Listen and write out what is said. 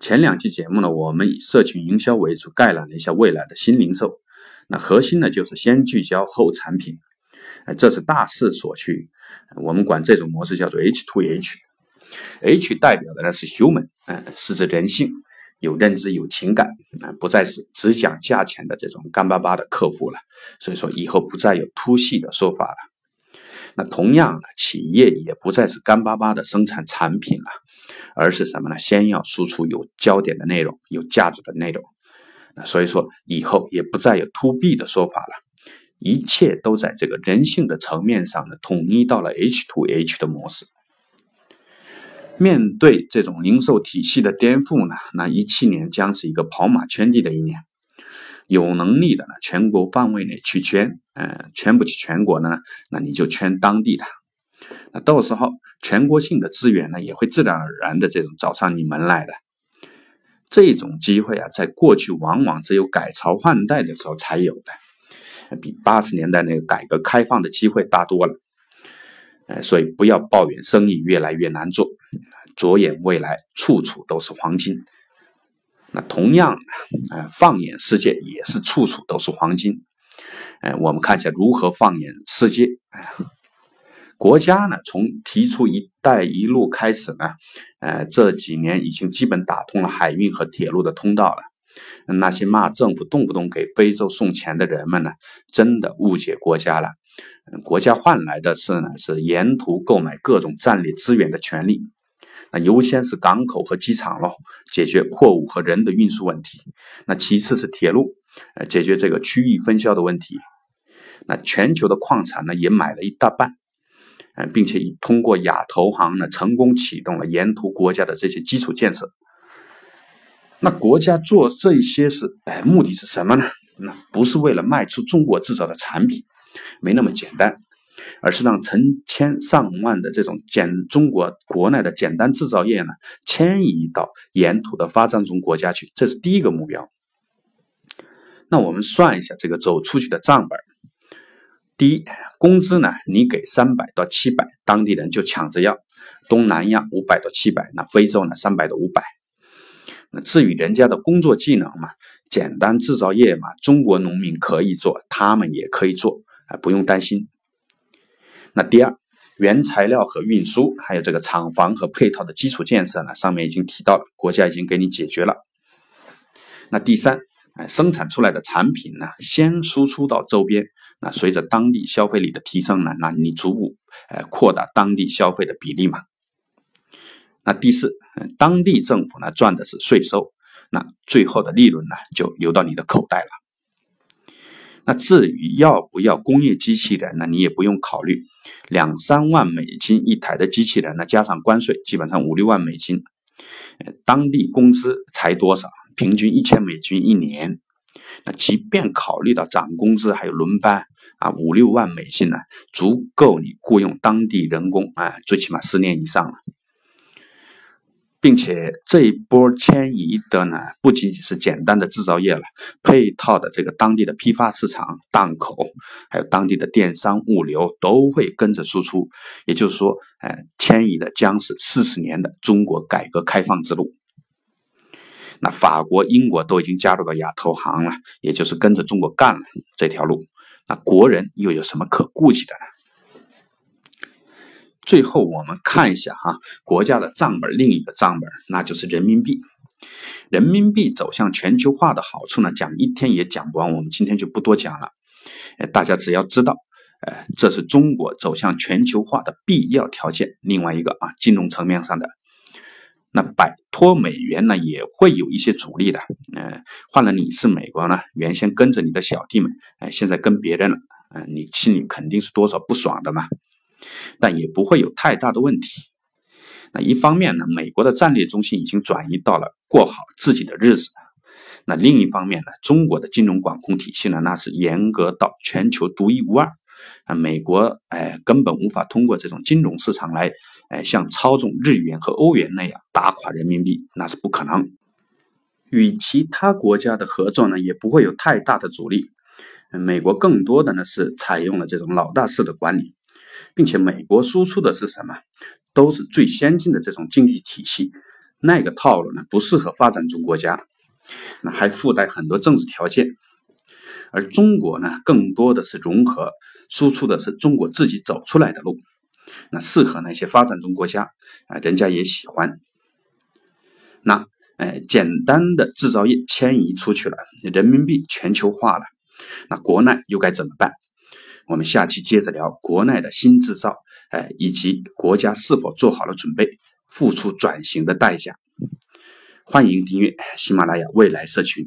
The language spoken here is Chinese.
前两期节目呢，我们以社群营销为主，概览了一下未来的新零售。那核心呢，就是先聚焦后产品，哎，这是大势所趋。我们管这种模式叫做 H to H。H 代表的呢是 human，嗯，是指人性，有认知、有情感，啊，不再是只讲价钱的这种干巴巴的客户了。所以说，以后不再有 to 系的说法了。那同样，企业也不再是干巴巴的生产产品了，而是什么呢？先要输出有焦点的内容，有价值的内容。那所以说，以后也不再有 to B 的说法了，一切都在这个人性的层面上呢，统一到了 H to H 的模式。面对这种零售体系的颠覆呢，那一七年将是一个跑马圈地的一年。有能力的呢，全国范围内去圈，嗯，圈不起全国呢，那你就圈当地的。那到时候全国性的资源呢，也会自然而然的这种找上你门来的。这种机会啊，在过去往往只有改朝换代的时候才有的，比八十年代那个改革开放的机会大多了。呃，所以不要抱怨生意越来越难做，着眼未来，处处都是黄金。那同样，呃，放眼世界也是处处都是黄金。呃，我们看一下如何放眼世界。国家呢，从提出“一带一路”开始呢，呃，这几年已经基本打通了海运和铁路的通道了。那些骂政府动不动给非洲送钱的人们呢，真的误解国家了。国家换来的是呢，是沿途购买各种战略资源的权利。那优先是港口和机场喽，解决货物和人的运输问题。那其次是铁路，呃，解决这个区域分销的问题。那全球的矿产呢，也买了一大半，呃，并且通过亚投行呢，成功启动了沿途国家的这些基础建设。那国家做这些是，哎，目的是什么呢？那不是为了卖出中国制造的产品，没那么简单。而是让成千上万的这种简中国国内的简单制造业呢迁移到沿途的发展中国家去，这是第一个目标。那我们算一下这个走出去的账本第一，工资呢，你给三百到七百，当地人就抢着要；东南亚五百到七百，那非洲呢三百到五百。那至于人家的工作技能嘛，简单制造业嘛，中国农民可以做，他们也可以做，啊，不用担心。那第二，原材料和运输，还有这个厂房和配套的基础建设呢，上面已经提到了，国家已经给你解决了。那第三，哎，生产出来的产品呢，先输出到周边，那随着当地消费力的提升呢，那你逐步哎扩大当地消费的比例嘛。那第四，当地政府呢赚的是税收，那最后的利润呢就流到你的口袋了。那至于要不要工业机器人呢？你也不用考虑，两三万美金一台的机器人呢，加上关税，基本上五六万美金。当地工资才多少？平均一千美金一年。那即便考虑到涨工资还有轮班啊，五六万美金呢，足够你雇佣当地人工啊，最起码十年以上了。并且这一波迁移的呢，不仅仅是简单的制造业了，配套的这个当地的批发市场档口，还有当地的电商物流都会跟着输出。也就是说，哎，迁移的将是四十年的中国改革开放之路。那法国、英国都已经加入到亚投行了，也就是跟着中国干了这条路。那国人又有什么可顾忌的呢？最后我们看一下哈，国家的账本，另一个账本，那就是人民币。人民币走向全球化的好处呢，讲一天也讲不完，我们今天就不多讲了。呃，大家只要知道，呃，这是中国走向全球化的必要条件。另外一个啊，金融层面上的，那摆脱美元呢，也会有一些阻力的。呃，换了你是美国呢，原先跟着你的小弟们，哎，现在跟别人了，嗯，你心里肯定是多少不爽的嘛。但也不会有太大的问题。那一方面呢，美国的战略中心已经转移到了过好自己的日子。那另一方面呢，中国的金融管控体系呢，那是严格到全球独一无二。啊，美国哎根本无法通过这种金融市场来哎像操纵日元和欧元那样打垮人民币，那是不可能。与其他国家的合作呢，也不会有太大的阻力。美国更多的呢是采用了这种老大式的管理。并且美国输出的是什么？都是最先进的这种经济体系，那个套路呢不适合发展中国家，那还附带很多政治条件。而中国呢，更多的是融合，输出的是中国自己走出来的路，那适合那些发展中国家啊，人家也喜欢。那哎，简单的制造业迁移出去了，人民币全球化了，那国内又该怎么办？我们下期接着聊国内的新制造，哎，以及国家是否做好了准备，付出转型的代价。欢迎订阅喜马拉雅未来社群。